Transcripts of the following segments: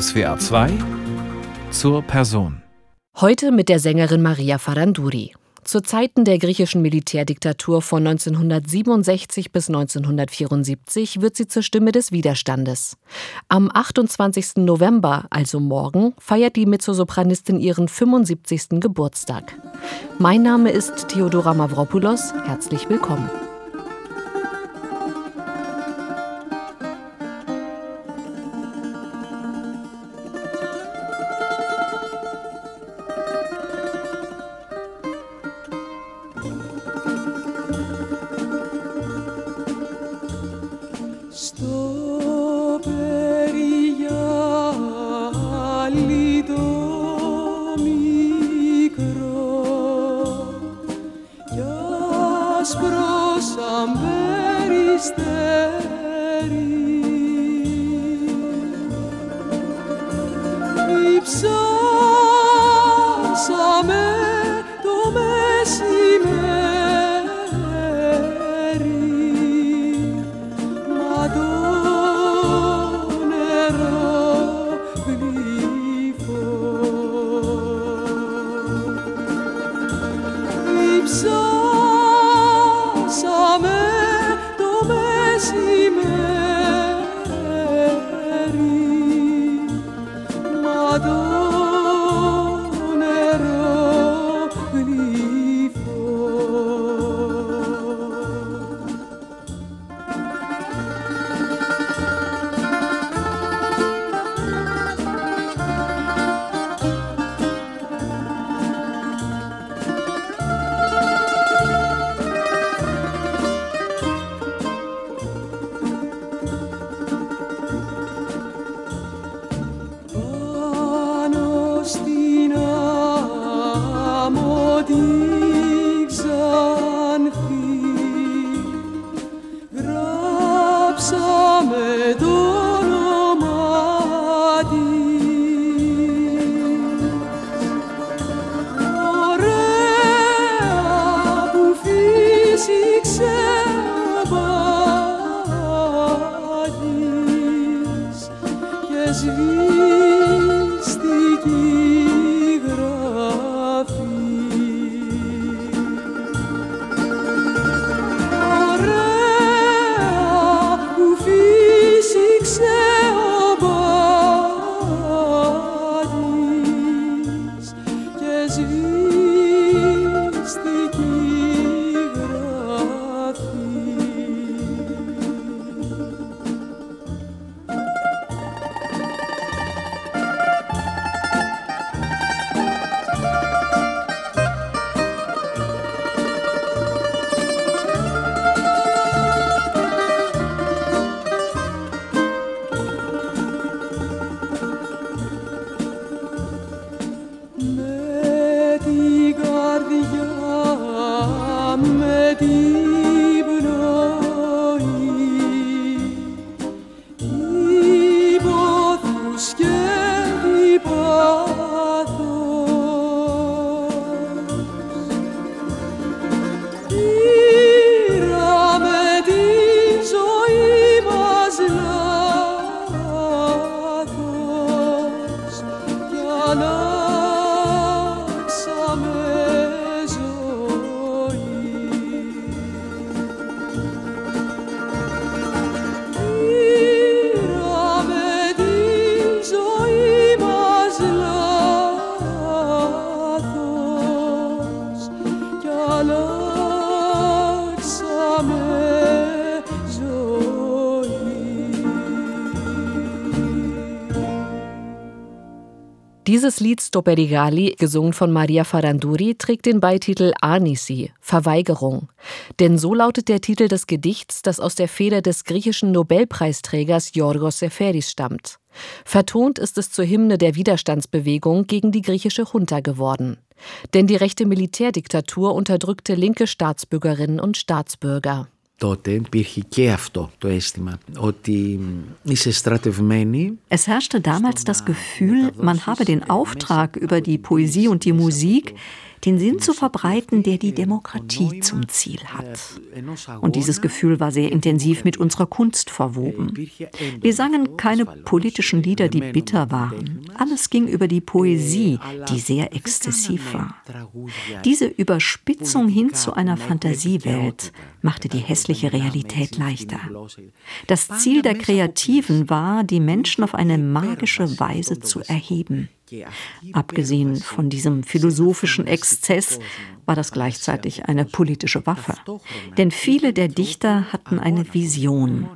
SWA 2 zur Person. Heute mit der Sängerin Maria Faranduri. Zu Zeiten der griechischen Militärdiktatur von 1967 bis 1974 wird sie zur Stimme des Widerstandes. Am 28. November, also morgen, feiert die Mezzosopranistin ihren 75. Geburtstag. Mein Name ist Theodora Mavropoulos. Herzlich willkommen. Dieses Lied Stoperigali, gesungen von Maria Faranduri, trägt den Beititel Anisi, Verweigerung. Denn so lautet der Titel des Gedichts, das aus der Feder des griechischen Nobelpreisträgers Yorgos Seferis stammt. Vertont ist es zur Hymne der Widerstandsbewegung gegen die griechische Junta geworden. Denn die rechte Militärdiktatur unterdrückte linke Staatsbürgerinnen und Staatsbürger τότε υπήρχε και αυτό το αίσθημα, ότι είσαι στρατευμένη. Es herrschte damals das Gefühl, man habe den Auftrag über die Poesie und die Musik, den Sinn zu verbreiten, der die Demokratie zum Ziel hat. Und dieses Gefühl war sehr intensiv mit unserer Kunst verwoben. Wir sangen keine politischen Lieder, die bitter waren. Alles ging über die Poesie, die sehr exzessiv war. Diese Überspitzung hin zu einer Fantasiewelt machte die hässliche Realität leichter. Das Ziel der Kreativen war, die Menschen auf eine magische Weise zu erheben. Abgesehen von diesem philosophischen Exzess war das gleichzeitig eine politische Waffe. Denn viele der Dichter hatten eine Vision,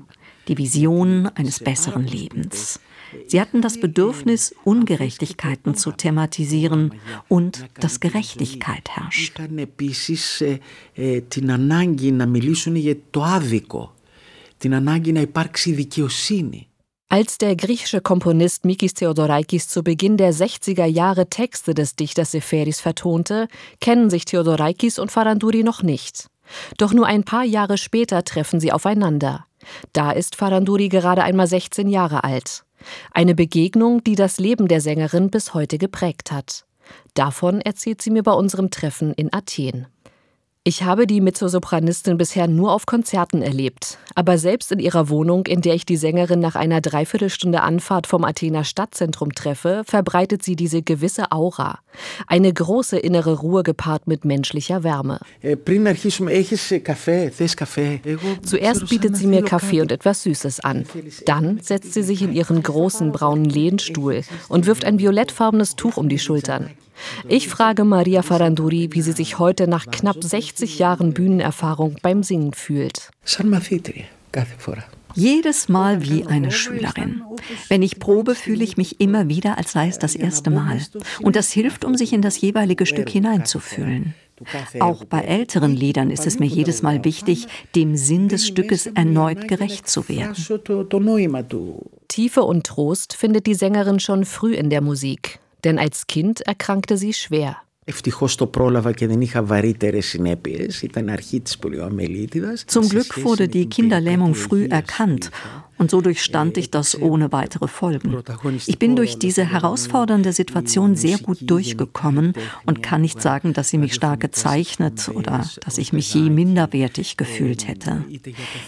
die Vision eines besseren Lebens. Sie hatten das Bedürfnis, Ungerechtigkeiten zu thematisieren und dass Gerechtigkeit herrscht. την ανάγκη να μιλήσουν για το άδικο, την ανάγκη να υπάρξει δικαιοσύνη. Als der griechische Komponist Mikis Theodorakis zu Beginn der 60er Jahre Texte des Dichters Seferis vertonte, kennen sich Theodorakis und Faranduri noch nicht. Doch nur ein paar Jahre später treffen sie aufeinander. Da ist Faranduri gerade einmal 16 Jahre alt. Eine Begegnung, die das Leben der Sängerin bis heute geprägt hat. Davon erzählt sie mir bei unserem Treffen in Athen. Ich habe die Mezzosopranistin bisher nur auf Konzerten erlebt, aber selbst in ihrer Wohnung, in der ich die Sängerin nach einer Dreiviertelstunde Anfahrt vom Athener Stadtzentrum treffe, verbreitet sie diese gewisse Aura. Eine große innere Ruhe gepaart mit menschlicher Wärme. Zuerst bietet sie mir Kaffee und etwas Süßes an. Dann setzt sie sich in ihren großen braunen Lehnstuhl und wirft ein violettfarbenes Tuch um die Schultern. Ich frage Maria Faranduri, wie sie sich heute nach knapp 60 Jahren Bühnenerfahrung beim Singen fühlt. Jedes Mal wie eine Schülerin. Wenn ich probe, fühle ich mich immer wieder, als sei es das erste Mal. Und das hilft, um sich in das jeweilige Stück hineinzufühlen. Auch bei älteren Liedern ist es mir jedes Mal wichtig, dem Sinn des Stückes erneut gerecht zu werden. Tiefe und Trost findet die Sängerin schon früh in der Musik denn als Kind erkrankte sie schwer. Zum Glück wurde die Kinderlähmung früh erkannt und so durchstand ich das ohne weitere Folgen. Ich bin durch diese herausfordernde Situation sehr gut durchgekommen und kann nicht sagen, dass sie mich stark gezeichnet oder dass ich mich je minderwertig gefühlt hätte.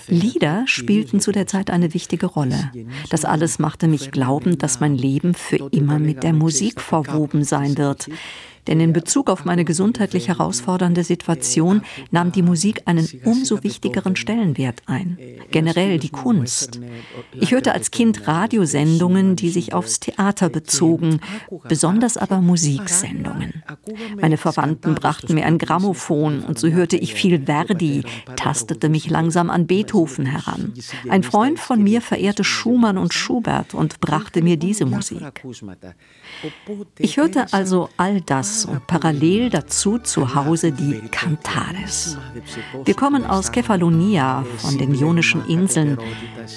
Lieder spielten zu der Zeit eine wichtige Rolle. Das alles machte mich glauben, dass mein Leben für immer mit der Musik verwoben sein wird. Denn in Bezug auf meine gesundheitlich herausfordernde Situation nahm die Musik einen umso wichtigeren Stellenwert ein. Generell die Kunst. Ich hörte als Kind Radiosendungen, die sich aufs Theater bezogen, besonders aber Musiksendungen. Meine Verwandten brachten mir ein Grammophon und so hörte ich viel Verdi, tastete mich langsam an Beethoven heran. Ein Freund von mir verehrte Schumann und Schubert und brachte mir diese Musik. Ich hörte also all das und parallel dazu zu Hause die Cantares. Wir kommen aus Kefalonia von den Ionischen Inseln.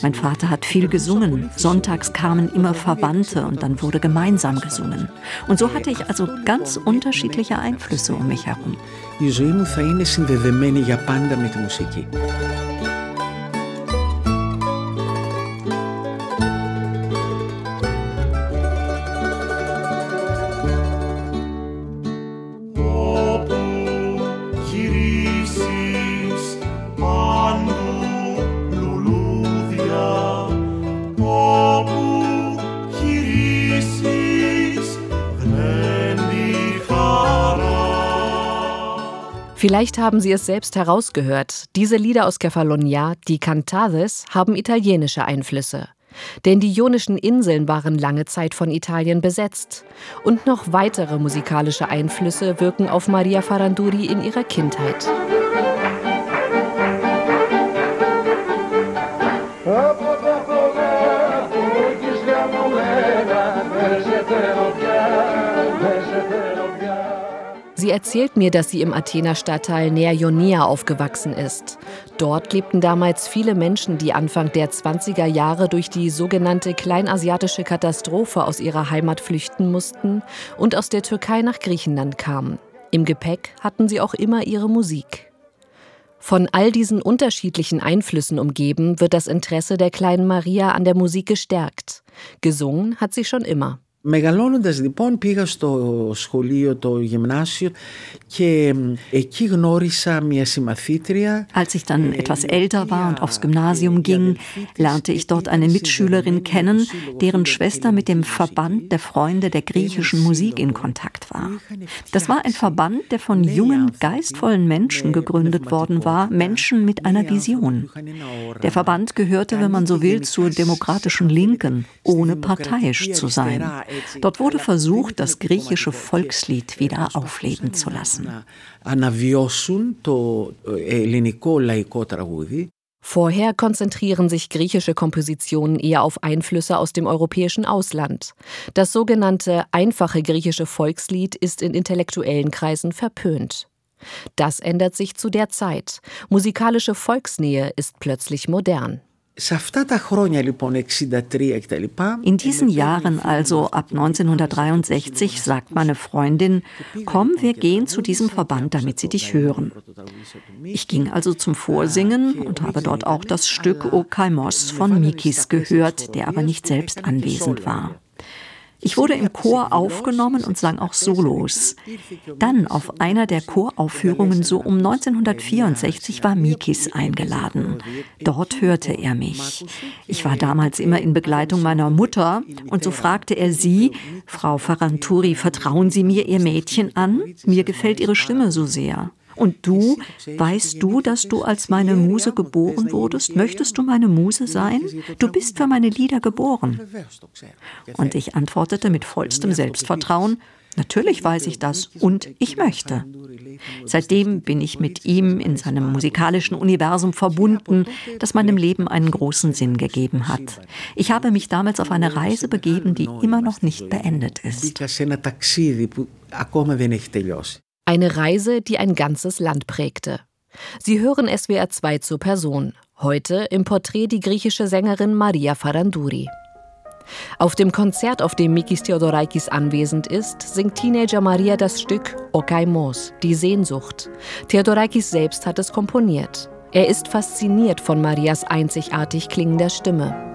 Mein Vater hat viel gesungen. Sonntags kamen immer Verwandte und dann wurde gemeinsam gesungen. Und so hatte ich also ganz unterschiedliche Einflüsse um mich herum. Η ζωή μου θα είναι συνδεδεμένη για πάντα με τη μουσική. Vielleicht haben Sie es selbst herausgehört. Diese Lieder aus Kefalonia, die Cantades, haben italienische Einflüsse. Denn die Ionischen Inseln waren lange Zeit von Italien besetzt. Und noch weitere musikalische Einflüsse wirken auf Maria Faranduri in ihrer Kindheit. Sie erzählt mir, dass sie im Athener Stadtteil Nea Ionia aufgewachsen ist. Dort lebten damals viele Menschen, die Anfang der 20er Jahre durch die sogenannte kleinasiatische Katastrophe aus ihrer Heimat flüchten mussten und aus der Türkei nach Griechenland kamen. Im Gepäck hatten sie auch immer ihre Musik. Von all diesen unterschiedlichen Einflüssen umgeben wird das Interesse der kleinen Maria an der Musik gestärkt. Gesungen hat sie schon immer. Μεγαλώνοντας λοιπόν πήγα στο σχολείο, το γυμnasio και εκεί γνώρισα μια συμμαθήτρια. Als ich dann etwas älter war und aufs Gymnasium ging, lernte ich dort eine Mitschülerin kennen, deren Schwester mit dem Verband der Freunde der griechischen Musik in Kontakt war. Das war ein Verband, der von jungen, geistvollen Menschen gegründet worden war, Menschen mit einer Vision. Der Verband gehörte, wenn man so will, zur demokratischen Linken, ohne parteiisch zu sein. Dort wurde versucht, das griechische Volkslied wieder aufleben zu lassen. Vorher konzentrieren sich griechische Kompositionen eher auf Einflüsse aus dem europäischen Ausland. Das sogenannte einfache griechische Volkslied ist in intellektuellen Kreisen verpönt. Das ändert sich zu der Zeit. Musikalische Volksnähe ist plötzlich modern. In diesen Jahren, also ab 1963, sagt meine Freundin, komm, wir gehen zu diesem Verband, damit sie dich hören. Ich ging also zum Vorsingen und habe dort auch das Stück O Kaimos von Mikis gehört, der aber nicht selbst anwesend war. Ich wurde im Chor aufgenommen und sang auch Solos. Dann auf einer der Choraufführungen so um 1964 war Mikis eingeladen. Dort hörte er mich. Ich war damals immer in Begleitung meiner Mutter und so fragte er sie, Frau Faranturi, vertrauen Sie mir Ihr Mädchen an? Mir gefällt Ihre Stimme so sehr. Und du, weißt du, dass du als meine Muse geboren wurdest? Möchtest du meine Muse sein? Du bist für meine Lieder geboren. Und ich antwortete mit vollstem Selbstvertrauen, Natürlich weiß ich das und ich möchte. Seitdem bin ich mit ihm in seinem musikalischen Universum verbunden, das meinem Leben einen großen Sinn gegeben hat. Ich habe mich damals auf eine Reise begeben, die immer noch nicht beendet ist. Eine Reise, die ein ganzes Land prägte. Sie hören SWR 2 zur Person. Heute im Porträt die griechische Sängerin Maria Farandouri. Auf dem Konzert, auf dem Mikis Theodorakis anwesend ist, singt Teenager Maria das Stück Okaimos, die Sehnsucht. Theodorakis selbst hat es komponiert. Er ist fasziniert von Marias einzigartig klingender Stimme.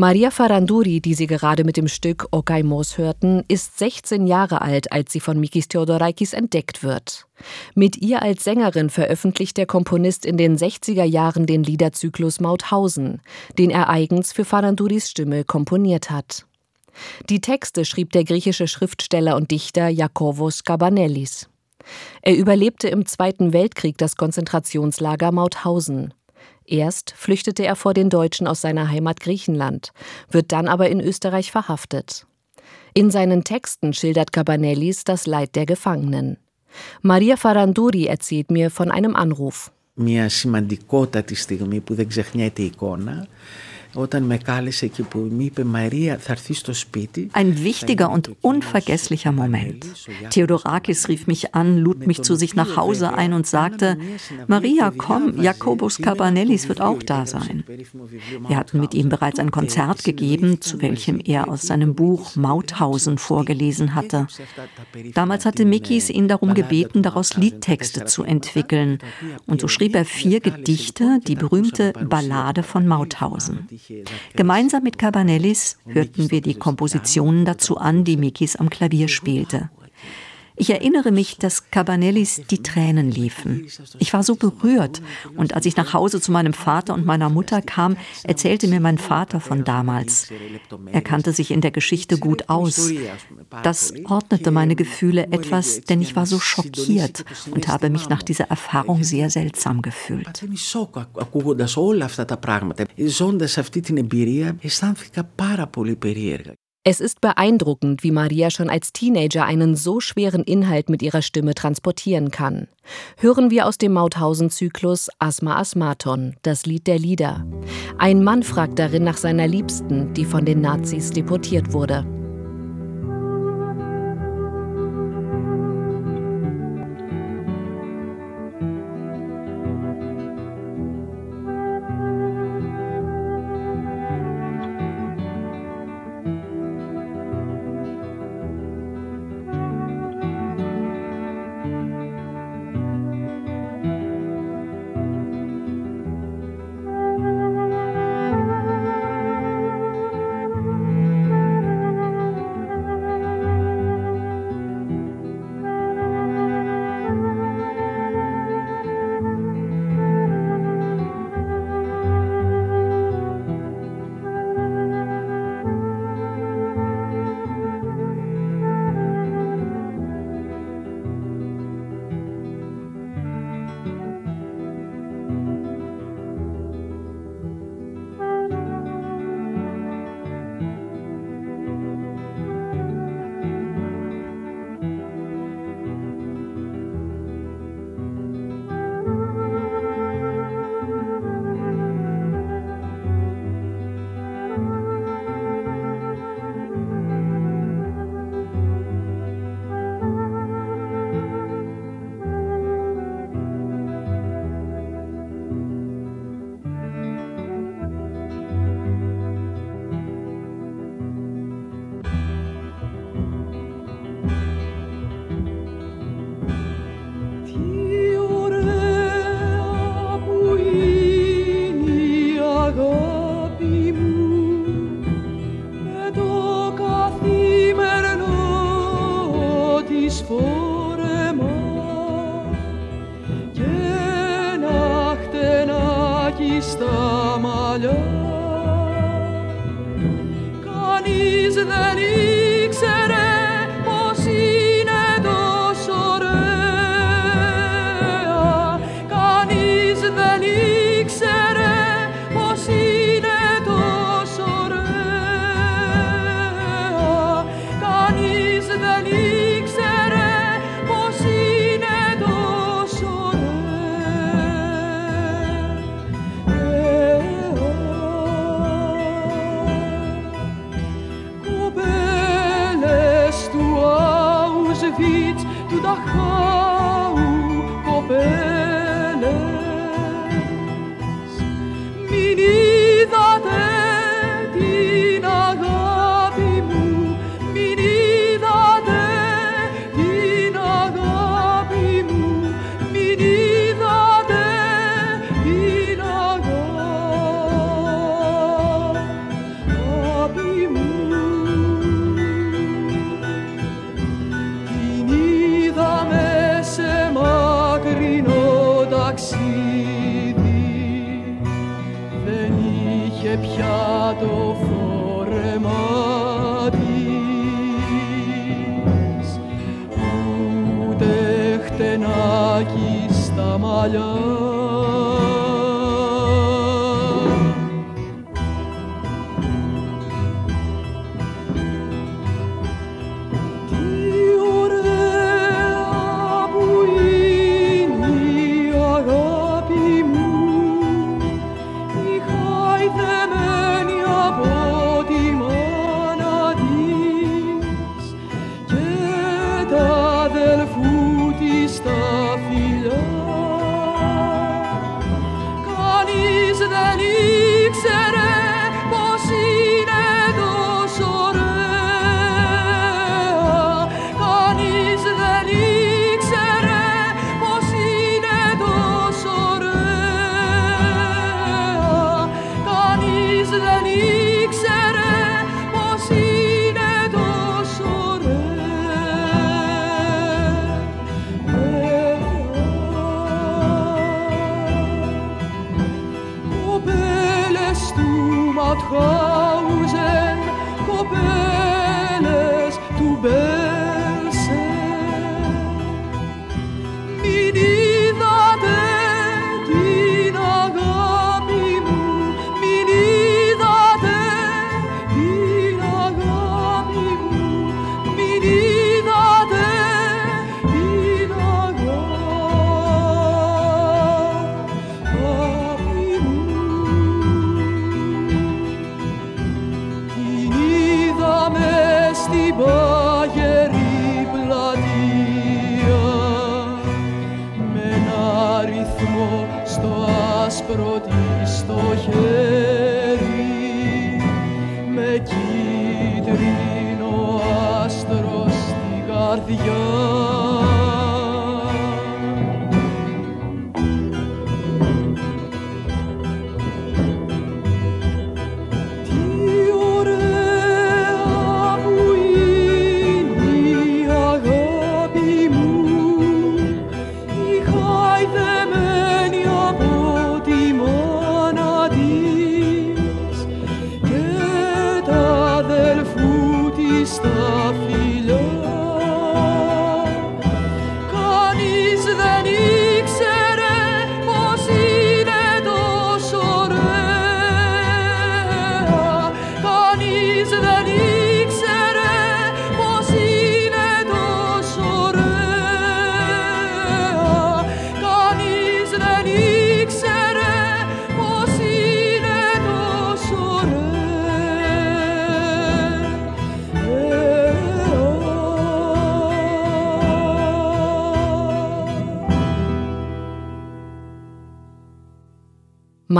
Maria Faranduri, die Sie gerade mit dem Stück Okaimos hörten, ist 16 Jahre alt, als sie von Mikis Theodorakis entdeckt wird. Mit ihr als Sängerin veröffentlicht der Komponist in den 60er Jahren den Liederzyklus Mauthausen, den er eigens für Faranduris Stimme komponiert hat. Die Texte schrieb der griechische Schriftsteller und Dichter Jakobos Kabanellis. Er überlebte im Zweiten Weltkrieg das Konzentrationslager Mauthausen. Erst flüchtete er vor den Deutschen aus seiner Heimat Griechenland, wird dann aber in Österreich verhaftet. In seinen Texten schildert Cabanellis das Leid der Gefangenen. Maria Faranduri erzählt mir von einem Anruf. Μια σημαντικότατη στιγμή που δεν ξεχνιέται η εικόνα ein wichtiger und unvergesslicher Moment. Theodorakis rief mich an, lud mich zu sich nach Hause ein und sagte, Maria, komm, Jakobus Cabanellis wird auch da sein. Wir hatten mit ihm bereits ein Konzert gegeben, zu welchem er aus seinem Buch Mauthausen vorgelesen hatte. Damals hatte Mikis ihn darum gebeten, daraus Liedtexte zu entwickeln. Und so schrieb er vier Gedichte, die berühmte Ballade von Mauthausen. Gemeinsam mit Cabanellis hörten wir die Kompositionen dazu an, die Mikis am Klavier spielte. Ich erinnere mich, dass Cabanellis die Tränen liefen. Ich war so berührt und als ich nach Hause zu meinem Vater und meiner Mutter kam, erzählte mir mein Vater von damals. Er kannte sich in der Geschichte gut aus. Das ordnete meine Gefühle etwas, denn ich war so schockiert und habe mich nach dieser Erfahrung sehr seltsam gefühlt. Ζώντας αυτή την εμπειρία αισθάνθηκα πάρα πολύ περίεργα. Es ist beeindruckend, wie Maria schon als Teenager einen so schweren Inhalt mit ihrer Stimme transportieren kann. Hören wir aus dem Mauthausen-Zyklus Asma Asmaton, das Lied der Lieder. Ein Mann fragt darin nach seiner Liebsten, die von den Nazis deportiert wurde. Να στα μαλλιά πρώτη στο χέρι με κίτρινο άστρο στην καρδιά.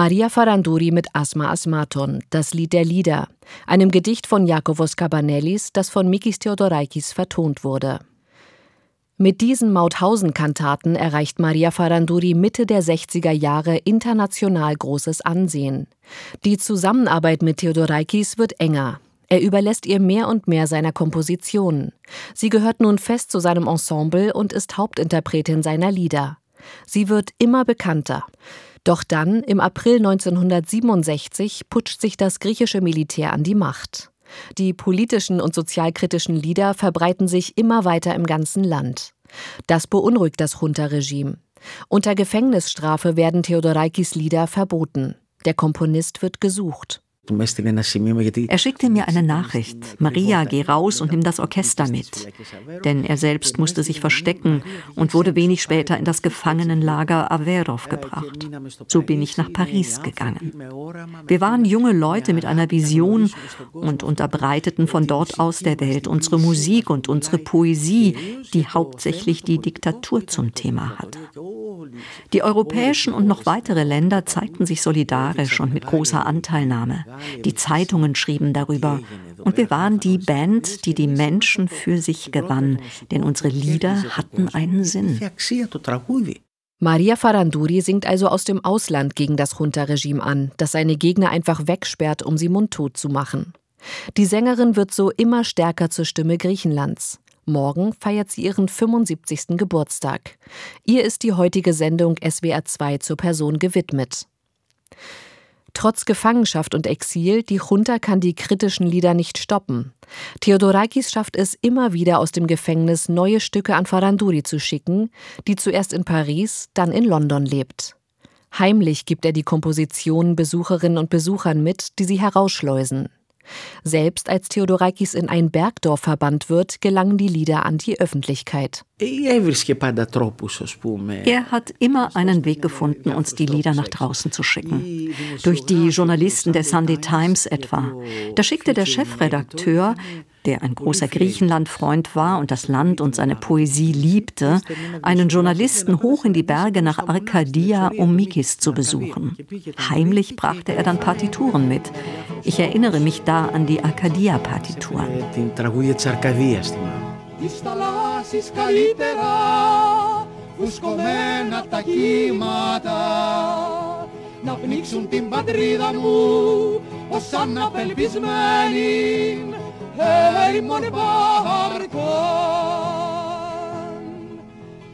Maria Faranduri mit Asma Asmaton, das Lied der Lieder, einem Gedicht von Jakobos Kabanellis, das von Mikis Theodorakis vertont wurde. Mit diesen Mauthausen-Kantaten erreicht Maria Faranduri Mitte der 60er Jahre international großes Ansehen. Die Zusammenarbeit mit Theodorakis wird enger. Er überlässt ihr mehr und mehr seiner Kompositionen. Sie gehört nun fest zu seinem Ensemble und ist Hauptinterpretin seiner Lieder. Sie wird immer bekannter. Doch dann, im April 1967, putscht sich das griechische Militär an die Macht. Die politischen und sozialkritischen Lieder verbreiten sich immer weiter im ganzen Land. Das beunruhigt das Junta-Regime. Unter Gefängnisstrafe werden Theodorakis Lieder verboten. Der Komponist wird gesucht. Er schickte mir eine Nachricht. Maria, geh raus und nimm das Orchester mit. Denn er selbst musste sich verstecken und wurde wenig später in das Gefangenenlager Averov gebracht. So bin ich nach Paris gegangen. Wir waren junge Leute mit einer Vision und unterbreiteten von dort aus der Welt unsere Musik und unsere Poesie, die hauptsächlich die Diktatur zum Thema hatte. Die europäischen und noch weitere Länder zeigten sich solidarisch und mit großer Anteilnahme. Die Zeitungen schrieben darüber. Und wir waren die Band, die die Menschen für sich gewann, denn unsere Lieder hatten einen Sinn. Maria Faranduri singt also aus dem Ausland gegen das Junta-Regime an, das seine Gegner einfach wegsperrt, um sie mundtot zu machen. Die Sängerin wird so immer stärker zur Stimme Griechenlands. Morgen feiert sie ihren 75. Geburtstag. Ihr ist die heutige Sendung SWR 2 zur Person gewidmet. Trotz Gefangenschaft und Exil, die Junta kann die kritischen Lieder nicht stoppen. Theodorakis schafft es immer wieder aus dem Gefängnis neue Stücke an Faranduri zu schicken, die zuerst in Paris, dann in London lebt. Heimlich gibt er die Kompositionen Besucherinnen und Besuchern mit, die sie herausschleusen. Selbst als Theodorakis in ein Bergdorf verbannt wird, gelangen die Lieder an die Öffentlichkeit. Er hat immer einen Weg gefunden, uns die Lieder nach draußen zu schicken. Durch die Journalisten der Sunday Times etwa. Da schickte der Chefredakteur, der ein großer Griechenlandfreund war und das Land und seine Poesie liebte, einen Journalisten hoch in die Berge nach Arkadia, um Mikis zu besuchen. Heimlich brachte er dann Partituren mit. Ich erinnere mich da an die Arkadia-Partitur. να πνίξουν την πατρίδα μου ως αναπελπισμένη έρημον μπάρκον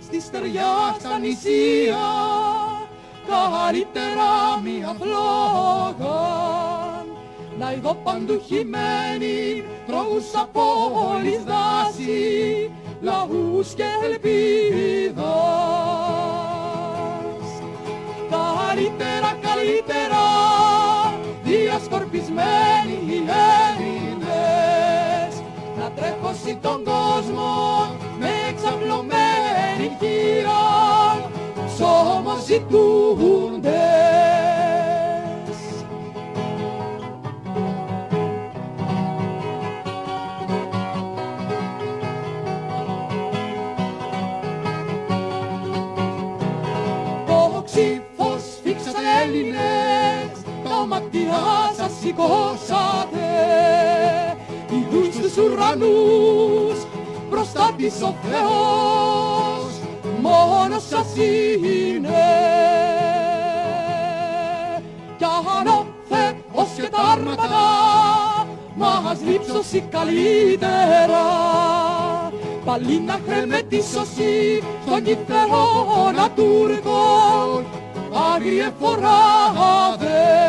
στη στεριά στα νησία καλύτερα μία φλόγαν να ειδώ παντού χυμένη τρόγους από όλης δάση λαούς και ελπίδας καλύτερα, καλύτερα διασκορπισμένοι οι τρέχωση τον κόσμο με εξαπλωμένη χείρα σώμα ζητούντες. Το ξύφος φίξατε Έλληνες, τα ματιά σας σηκώσατε στους ουρανούς μπροστά της ο Θεός. Μόνος σας είναι. Κι αν ο Θεός και τα άρματα μας λείψωση καλύτερα πάλι να χρεμετήσωση στον κυφερόνα Τούρκων άγριε φοράδες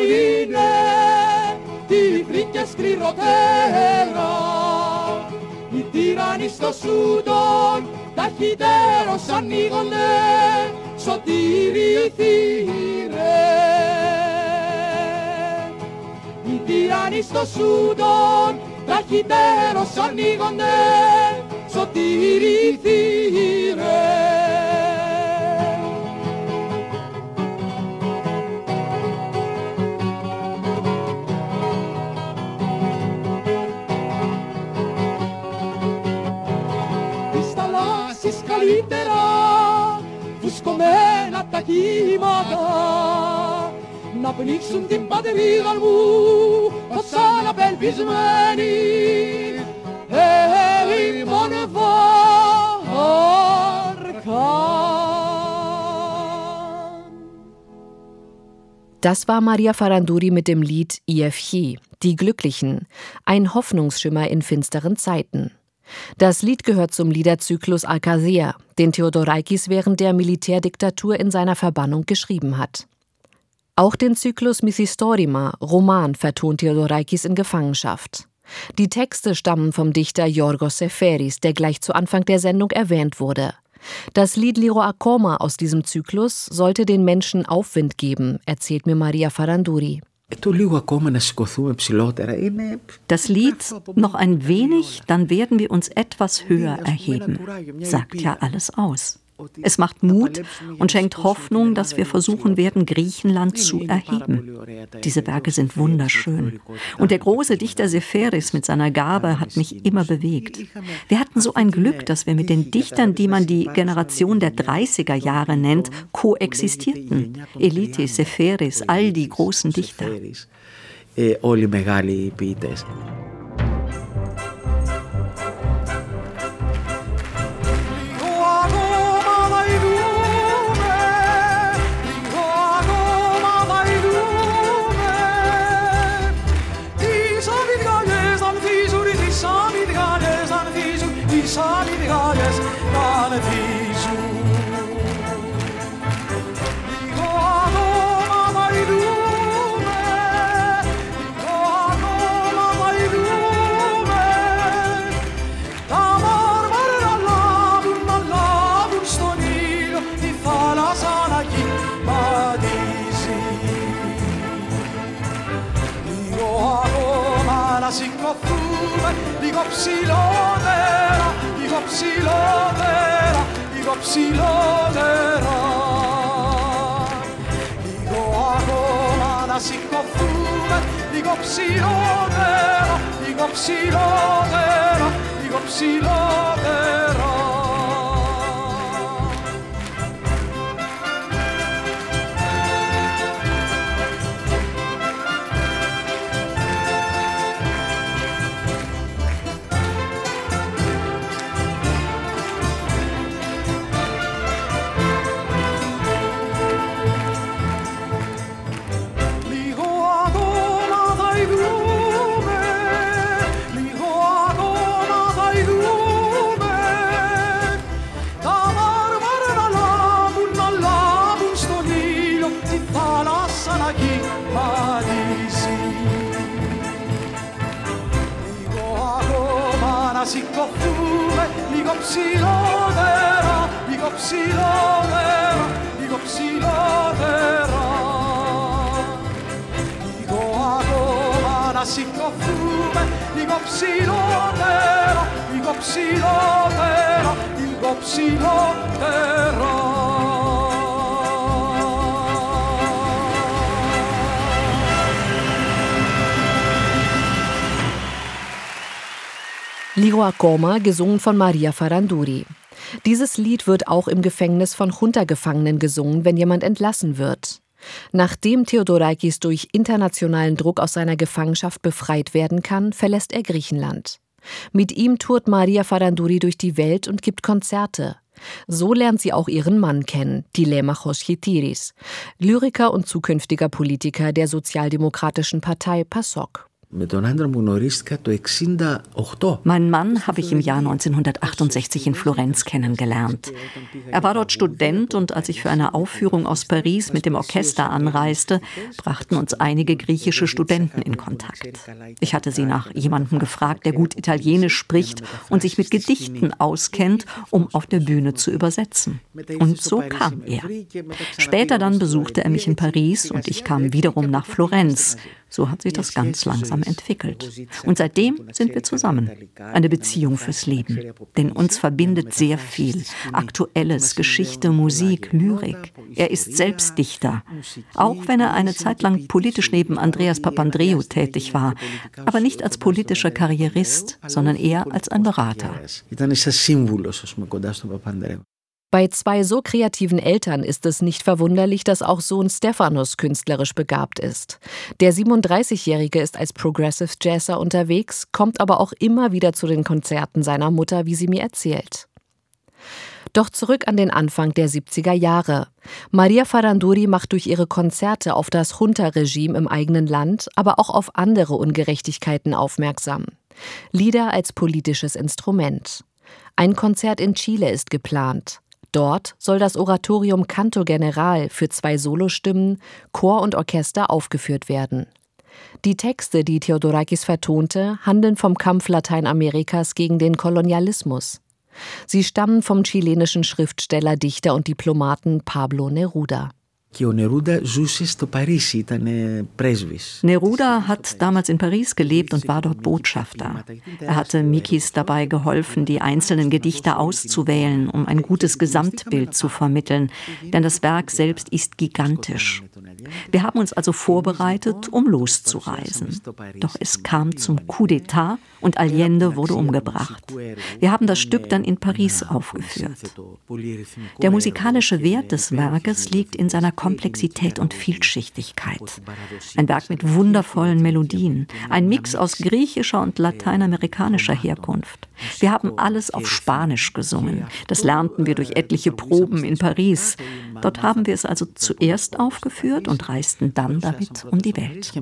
είναι τυφλή και σκληροτέρα. Οι τύρανοι στο σούτον ταχυτέρως ανοίγονται σωτήριοι θύρες. Οι τύρανοι στο σούτον ταχυτέρως ανοίγονται σωτήριοι θύρες. timada na peniksun tim baderi galbu pasana bel bizmeni heri Das war Maria Faranduri mit dem Lied IFJ, Die Glücklichen, ein Hoffnungsschimmer in finsteren Zeiten. Das Lied gehört zum Liederzyklus Alcazea, den Theodorakis während der Militärdiktatur in seiner Verbannung geschrieben hat. Auch den Zyklus Missistorima, Roman, vertont Theodorakis in Gefangenschaft. Die Texte stammen vom Dichter Yorgos Seferis, der gleich zu Anfang der Sendung erwähnt wurde. Das Lied Liro Akoma aus diesem Zyklus sollte den Menschen Aufwind geben, erzählt mir Maria Faranduri. Das Lied noch ein wenig, dann werden wir uns etwas höher erheben, sagt ja alles aus. Es macht Mut und schenkt Hoffnung, dass wir versuchen werden, Griechenland zu erheben. Diese Werke sind wunderschön. Und der große Dichter Seferis mit seiner Gabe hat mich immer bewegt. Wir hatten so ein Glück, dass wir mit den Dichtern, die man die Generation der 30er Jahre nennt, koexistierten. Elite, Seferis, all die großen Dichter. Όλοι μεγάλοι ποιητές. Λίγο ψηλότερα, λίγο ψηλότερα, λίγο ψηλότερα. Λίγο ακόμα να σηκωθούμε λίγο ψηλότερα, λίγο ψηλότερα, λίγο ψηλότερα. Ψηλότερα, λίγο ψηλότερα, λίγο ψηλότερα. Λίγο ακόμα να σηκωθούμε λίγο ψηλότερα, λίγο ψηλότερα, λίγο ψηλότερα. Ligo Acoma, gesungen von Maria Faranduri. Dieses Lied wird auch im Gefängnis von Junta-Gefangenen gesungen, wenn jemand entlassen wird. Nachdem Theodorakis durch internationalen Druck aus seiner Gefangenschaft befreit werden kann, verlässt er Griechenland. Mit ihm tourt Maria Faranduri durch die Welt und gibt Konzerte. So lernt sie auch ihren Mann kennen, Dilemachos Chitiris, Lyriker und zukünftiger Politiker der sozialdemokratischen Partei PASOK. Meinen Mann habe ich im Jahr 1968 in Florenz kennengelernt. Er war dort Student und als ich für eine Aufführung aus Paris mit dem Orchester anreiste, brachten uns einige griechische Studenten in Kontakt. Ich hatte sie nach jemandem gefragt, der gut Italienisch spricht und sich mit Gedichten auskennt, um auf der Bühne zu übersetzen. Und so kam er. Später dann besuchte er mich in Paris und ich kam wiederum nach Florenz. So hat sich das ganz langsam entwickelt. Und seitdem sind wir zusammen. Eine Beziehung fürs Leben. Denn uns verbindet sehr viel. Aktuelles, Geschichte, Musik, Lyrik. Er ist selbst Dichter. Auch wenn er eine Zeit lang politisch neben Andreas Papandreou tätig war. Aber nicht als politischer Karrierist, sondern eher als ein Berater. Bei zwei so kreativen Eltern ist es nicht verwunderlich, dass auch Sohn Stephanos künstlerisch begabt ist. Der 37-Jährige ist als Progressive Jazzer unterwegs, kommt aber auch immer wieder zu den Konzerten seiner Mutter, wie sie mir erzählt. Doch zurück an den Anfang der 70er Jahre. Maria Faranduri macht durch ihre Konzerte auf das Junta-Regime im eigenen Land, aber auch auf andere Ungerechtigkeiten aufmerksam. Lieder als politisches Instrument. Ein Konzert in Chile ist geplant. Dort soll das Oratorium Canto General für zwei Solostimmen, Chor und Orchester aufgeführt werden. Die Texte, die Theodorakis vertonte, handeln vom Kampf Lateinamerikas gegen den Kolonialismus. Sie stammen vom chilenischen Schriftsteller, Dichter und Diplomaten Pablo Neruda. Neruda hat damals in Paris gelebt und war dort Botschafter. Er hatte Mikis dabei geholfen, die einzelnen Gedichte auszuwählen, um ein gutes Gesamtbild zu vermitteln, denn das Werk selbst ist gigantisch. Wir haben uns also vorbereitet, um loszureisen. Doch es kam zum Coup d'État und Allende wurde umgebracht. Wir haben das Stück dann in Paris aufgeführt. Der musikalische Wert des Werkes liegt in seiner Komplexität und Vielschichtigkeit. Ein Werk mit wundervollen Melodien, ein Mix aus griechischer und lateinamerikanischer Herkunft. Wir haben alles auf Spanisch gesungen. Das lernten wir durch etliche Proben in Paris. Dort haben wir es also zuerst aufgeführt und reisten dann damit um die Welt.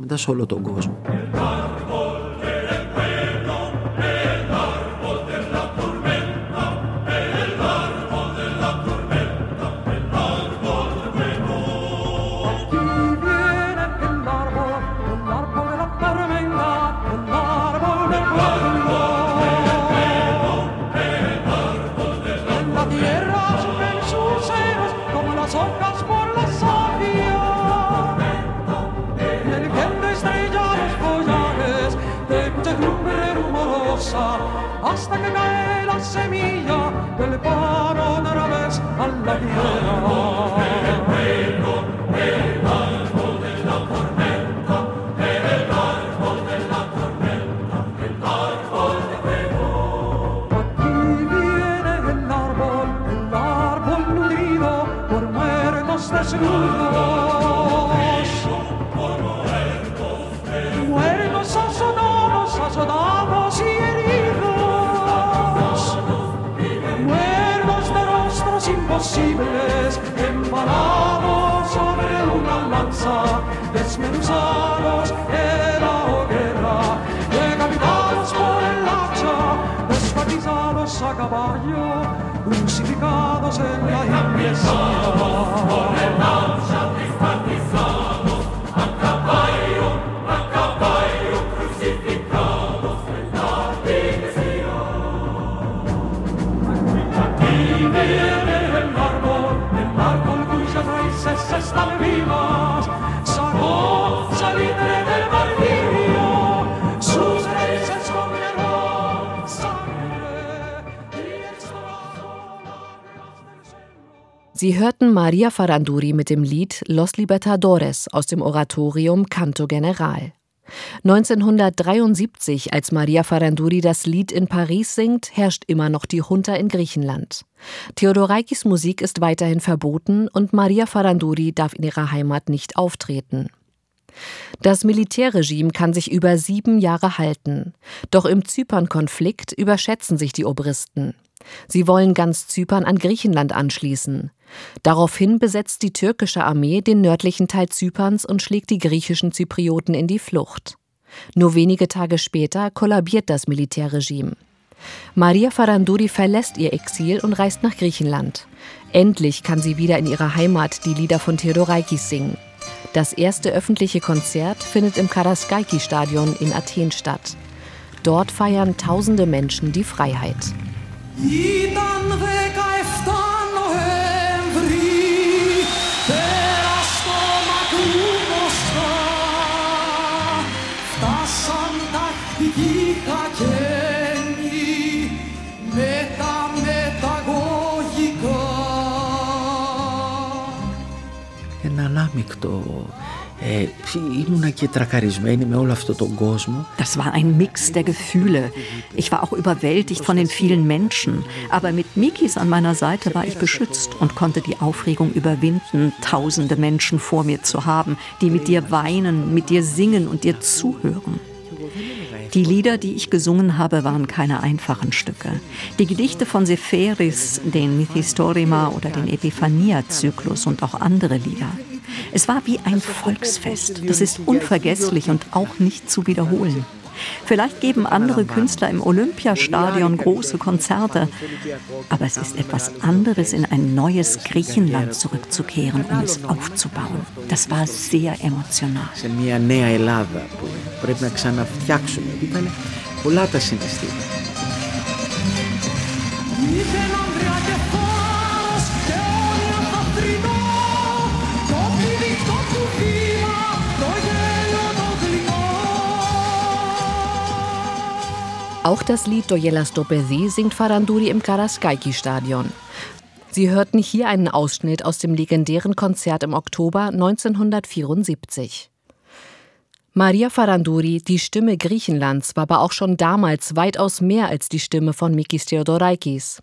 Lebanon. Maria Faranduri mit dem Lied Los Libertadores aus dem Oratorium Canto General. 1973, als Maria Faranduri das Lied in Paris singt, herrscht immer noch die Junta in Griechenland. Theodorakis Musik ist weiterhin verboten und Maria Faranduri darf in ihrer Heimat nicht auftreten. Das Militärregime kann sich über sieben Jahre halten. Doch im Zypern-Konflikt überschätzen sich die Obristen. Sie wollen ganz Zypern an Griechenland anschließen. Daraufhin besetzt die türkische Armee den nördlichen Teil Zyperns und schlägt die griechischen Zyprioten in die Flucht. Nur wenige Tage später kollabiert das Militärregime. Maria Faranduri verlässt ihr Exil und reist nach Griechenland. Endlich kann sie wieder in ihrer Heimat die Lieder von Theodorakis singen. Das erste öffentliche Konzert findet im Karaskaiki-Stadion in Athen statt. Dort feiern tausende Menschen die Freiheit. Ένα ανάμεικτο äh, ήμουνα και τρακαρισμένη με όλο αυτό τον κόσμο. Das war ein Mix der Gefühle. Ich war auch überwältigt von den vielen Menschen. Aber mit Mikis an meiner Seite war ich beschützt und konnte die Aufregung überwinden, tausende Menschen vor mir zu haben, die mit dir weinen, mit dir singen und dir zuhören. Die Lieder, die ich gesungen habe, waren keine einfachen Stücke. Die Gedichte von Seferis, den Mythistorima oder den Epiphania-Zyklus und auch andere Lieder. Es war wie ein Volksfest. Das ist unvergesslich und auch nicht zu wiederholen. Vielleicht geben andere Künstler im Olympiastadion große Konzerte, aber es ist etwas anderes, in ein neues Griechenland zurückzukehren, um es aufzubauen. Das war sehr emotional. Auch das Lied Doyelas Dobezi singt Faranduri im Karaskaiki-Stadion. Sie hörten hier einen Ausschnitt aus dem legendären Konzert im Oktober 1974. Maria Faranduri, die Stimme Griechenlands, war aber auch schon damals weitaus mehr als die Stimme von Mikis Theodorakis.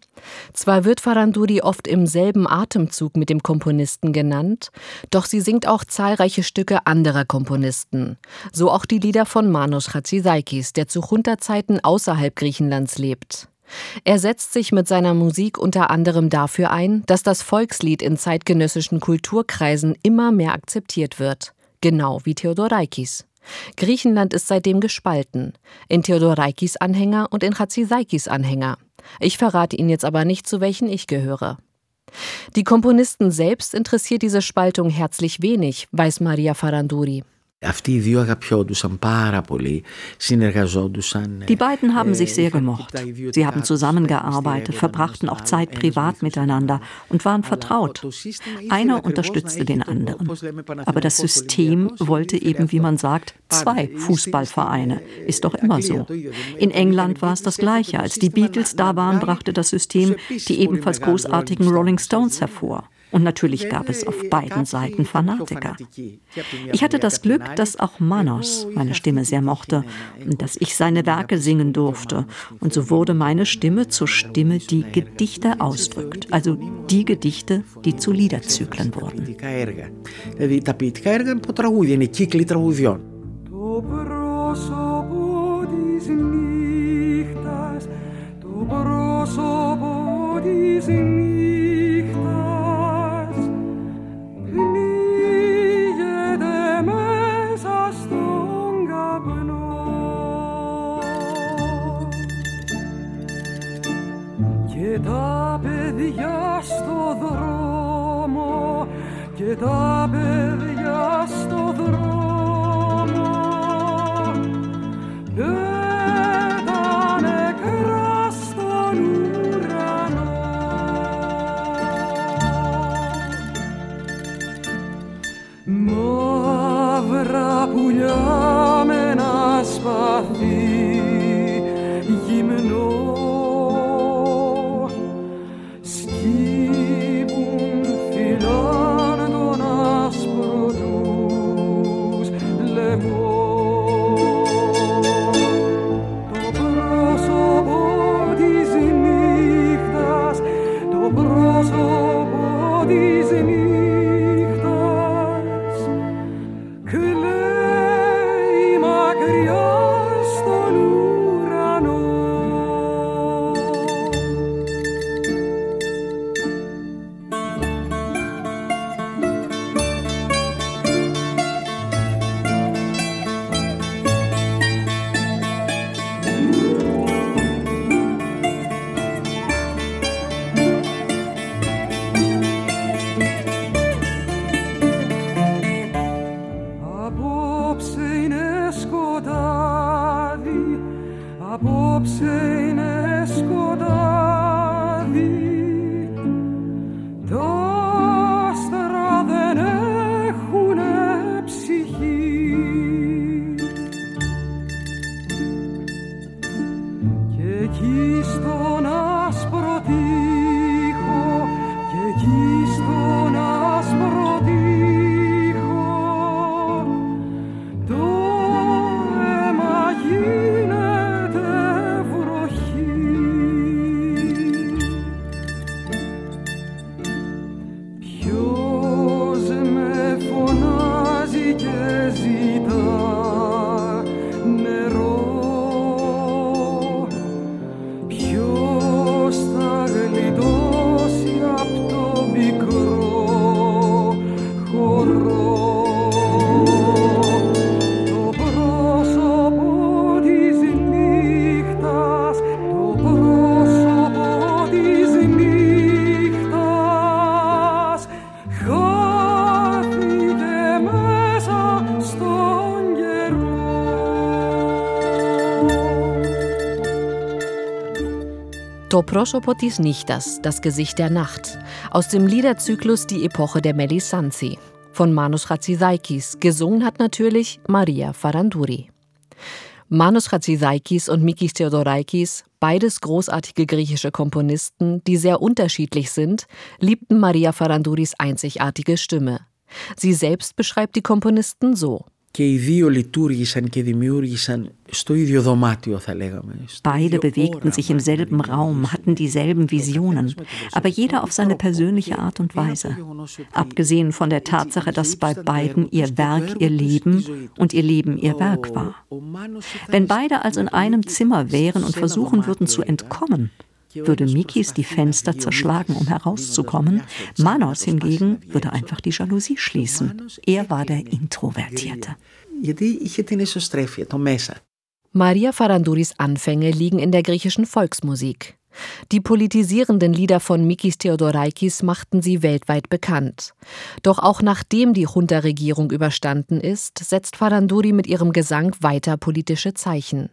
Zwar wird Faranduri oft im selben Atemzug mit dem Komponisten genannt, doch sie singt auch zahlreiche Stücke anderer Komponisten. So auch die Lieder von Manos Chatzidaikis, der zu Junta-Zeiten außerhalb Griechenlands lebt. Er setzt sich mit seiner Musik unter anderem dafür ein, dass das Volkslied in zeitgenössischen Kulturkreisen immer mehr akzeptiert wird. Genau wie Theodorakis. Griechenland ist seitdem gespalten. In Theodorakis Anhänger und in Chatzisaikis Anhänger. Ich verrate Ihnen jetzt aber nicht, zu welchen ich gehöre. Die Komponisten selbst interessiert diese Spaltung herzlich wenig, weiß Maria Faranduri. Die beiden haben sich sehr gemocht. Sie haben zusammengearbeitet, verbrachten auch Zeit privat miteinander und waren vertraut. Einer unterstützte den anderen. Aber das System wollte eben, wie man sagt, zwei Fußballvereine. Ist doch immer so. In England war es das Gleiche. Als die Beatles da waren, brachte das System die ebenfalls großartigen Rolling Stones hervor. Und natürlich gab es auf beiden Seiten Fanatiker. Ich hatte das Glück, dass auch Manos meine Stimme sehr mochte und dass ich seine Werke singen durfte. Und so wurde meine Stimme zur Stimme, die Gedichte ausdrückt. Also die Gedichte, die zu Liederzyklen wurden. Το πρόσωπο της νύχτας, το πρόσωπο της νύχτας O Proscioppo di Nichtas, das Gesicht der Nacht, aus dem Liederzyklus Die Epoche der Melisanzi, von Manus Chatzisaikis, gesungen hat natürlich Maria Faranduri. Manus Chatzisaikis und Mikis Theodoraikis, beides großartige griechische Komponisten, die sehr unterschiedlich sind, liebten Maria Faranduris einzigartige Stimme. Sie selbst beschreibt die Komponisten so. Beide bewegten sich im selben Raum, hatten dieselben Visionen, aber jeder auf seine persönliche Art und Weise. Abgesehen von der Tatsache, dass bei beiden ihr Werk ihr Leben und ihr Leben ihr Werk war. Wenn beide also in einem Zimmer wären und versuchen würden zu entkommen, würde Mikis die Fenster zerschlagen, um herauszukommen. Manos hingegen würde einfach die Jalousie schließen. Er war der Introvertierte. Maria Faranduris Anfänge liegen in der griechischen Volksmusik. Die politisierenden Lieder von Mikis Theodoraikis machten sie weltweit bekannt. Doch auch nachdem die Junta-Regierung überstanden ist, setzt Faranduri mit ihrem Gesang weiter politische Zeichen.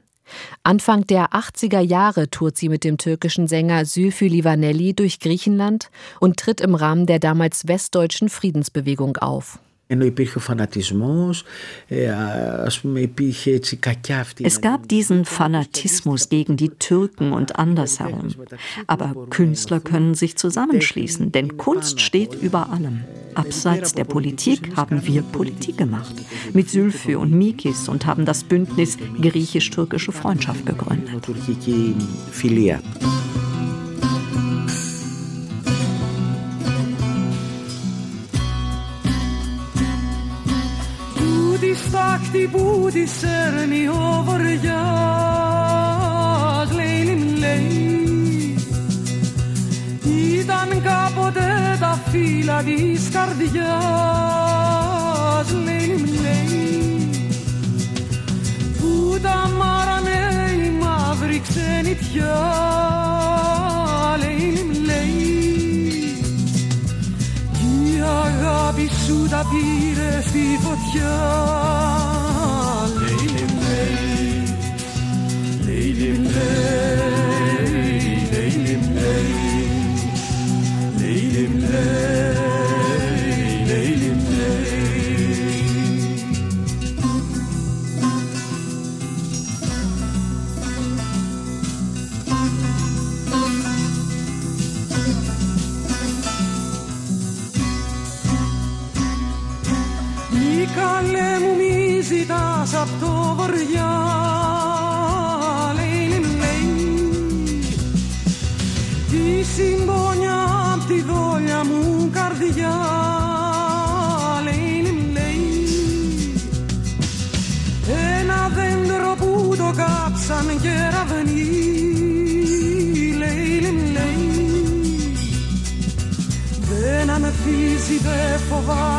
Anfang der 80er Jahre tourt sie mit dem türkischen Sänger Sülfü Livaneli durch Griechenland und tritt im Rahmen der damals westdeutschen Friedensbewegung auf. Es gab diesen Fanatismus gegen die Türken und andersherum. Aber Künstler können sich zusammenschließen, denn Kunst steht über allem. Abseits der Politik haben wir Politik gemacht. Mit Sülfü und Mikis und haben das Bündnis griechisch-türkische Freundschaft gegründet. Στάχτη που της σέρνει ο βοριάς λέει λέει. Ήταν κάποτε τα φύλλα της καρδιάς λέει λέει. Που τα μάρανε η μαύρη ξενιτιά λέει σου τα πήρε στη φωτιά. Λέιλι λέει, λέιλι λέει, ζητάς απ' το βοριά Λέιλι λέει Τη συμπόνια απ' τη δόλια μου καρδιά. Λέιλι λέει Ένα δέντρο που το κάψαν κεραυνοί Λέιλι λέει δεν ανθίζει, δεν φοβάται,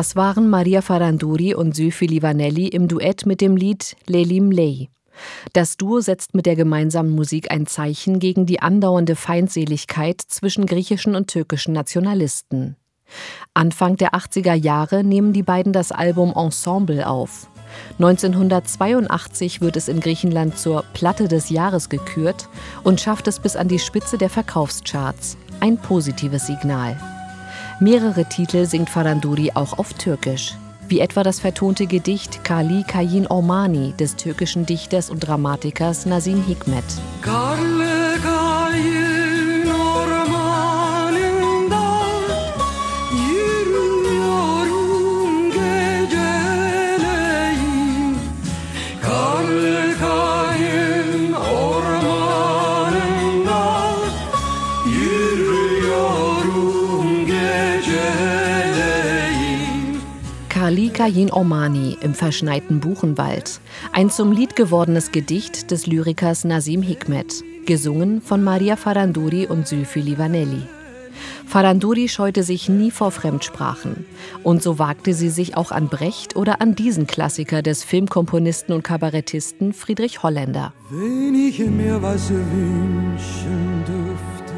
Das waren Maria Faranduri und Süfi Livanelli im Duett mit dem Lied Lelim Ley. Das Duo setzt mit der gemeinsamen Musik ein Zeichen gegen die andauernde Feindseligkeit zwischen griechischen und türkischen Nationalisten. Anfang der 80er Jahre nehmen die beiden das Album Ensemble auf. 1982 wird es in Griechenland zur Platte des Jahres gekürt und schafft es bis an die Spitze der Verkaufscharts. Ein positives Signal. Mehrere Titel singt Faranduri auch auf Türkisch, wie etwa das vertonte Gedicht Kali Kayin Ormani des türkischen Dichters und Dramatikers Nazim Hikmet. Karlı Charlika Yin Omani im verschneiten Buchenwald. Ein zum Lied gewordenes Gedicht des Lyrikers Nasim Hikmet, gesungen von Maria Faranduri und Sylphi Livanelli. Faranduri scheute sich nie vor Fremdsprachen. Und so wagte sie sich auch an Brecht oder an diesen Klassiker des Filmkomponisten und Kabarettisten Friedrich Holländer. Wenn ich mir was wünschen dürfte,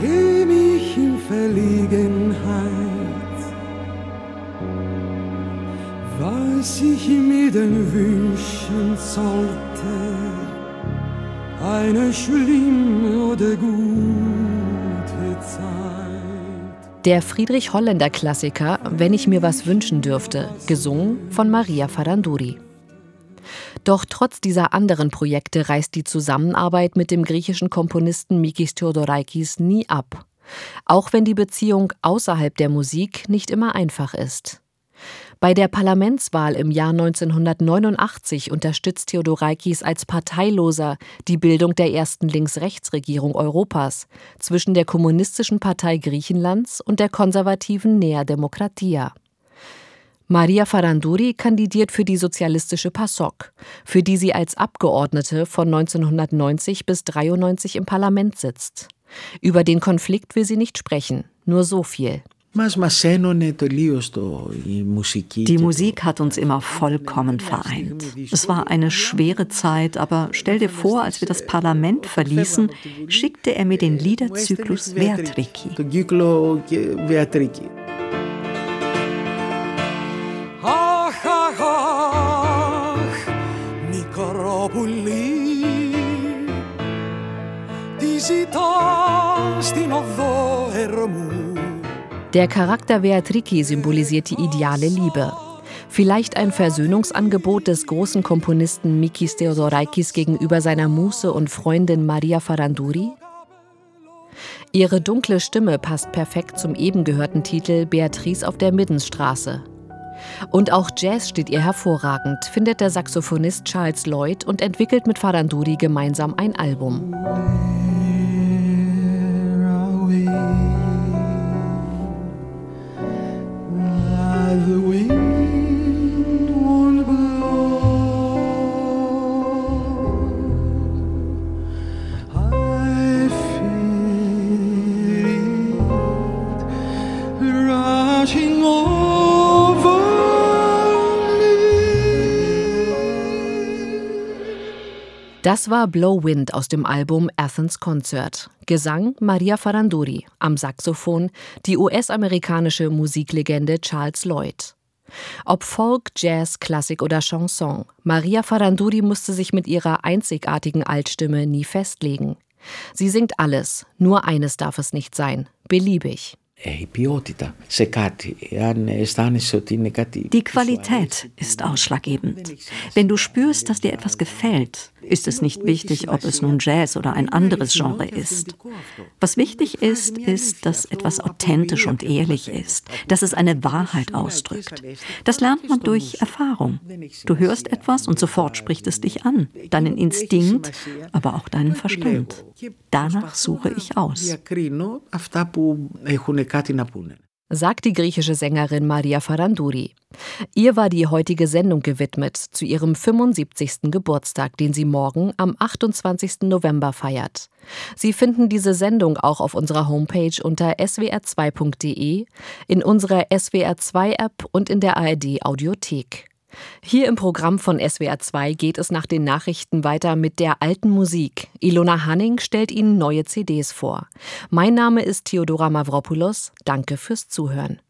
geh mich in Verlegenheit, was ich mir denn wünschen sollte, eine schlimme oder gute der Friedrich Holländer Klassiker Wenn ich mir was wünschen dürfte, gesungen von Maria Faranduri. Doch trotz dieser anderen Projekte reißt die Zusammenarbeit mit dem griechischen Komponisten Mikis Theodorakis nie ab. Auch wenn die Beziehung außerhalb der Musik nicht immer einfach ist. Bei der Parlamentswahl im Jahr 1989 unterstützt Theodorakis als Parteiloser die Bildung der ersten Links-Rechts-Regierung Europas zwischen der Kommunistischen Partei Griechenlands und der konservativen Nea Demokratia. Maria Faranduri kandidiert für die sozialistische PASOK, für die sie als Abgeordnete von 1990 bis 93 im Parlament sitzt. Über den Konflikt will sie nicht sprechen, nur so viel. Die Musik hat uns immer vollkommen vereint. Es war eine schwere Zeit, aber stell dir vor, als wir das Parlament verließen, schickte er mir den Liederzyklus Vertriki. Ach, ach, ach, Νικορόπουλη, τη ζητά στην οδό Ερμού. der Charakter Beatriki symbolisiert die ideale Liebe. Vielleicht ein Versöhnungsangebot des großen Komponisten Mikis Theodorakis gegenüber seiner Muse und Freundin Maria Faranduri? Ihre dunkle Stimme passt perfekt zum eben gehörten Titel Beatrice auf der Middensstraße. Und auch Jazz steht ihr hervorragend, findet der Saxophonist Charles Lloyd und entwickelt mit Faranduri gemeinsam ein Album. Das war Blow Wind aus dem Album Athens Concert. Gesang Maria Faranduri, am Saxophon die US-amerikanische Musiklegende Charles Lloyd. Ob Folk, Jazz, Klassik oder Chanson, Maria Faranduri musste sich mit ihrer einzigartigen Altstimme nie festlegen. Sie singt alles, nur eines darf es nicht sein, beliebig. Die Qualität ist ausschlaggebend. Wenn du spürst, dass dir etwas gefällt, ist es nicht wichtig, ob es nun Jazz oder ein anderes Genre ist. Was wichtig ist, ist, dass etwas authentisch und ehrlich ist, dass es eine Wahrheit ausdrückt. Das lernt man durch Erfahrung. Du hörst etwas und sofort spricht es dich an, deinen Instinkt, aber auch deinen Verstand. Danach suche ich aus sagt die griechische Sängerin Maria Faranduri. Ihr war die heutige Sendung gewidmet zu ihrem 75. Geburtstag, den sie morgen am 28. November feiert. Sie finden diese Sendung auch auf unserer Homepage unter swr2.de, in unserer SWR2-App und in der ARD Audiothek. Hier im Programm von SWR2 geht es nach den Nachrichten weiter mit der alten Musik. Ilona Hanning stellt Ihnen neue CDs vor. Mein Name ist Theodora Mavropoulos. Danke fürs Zuhören.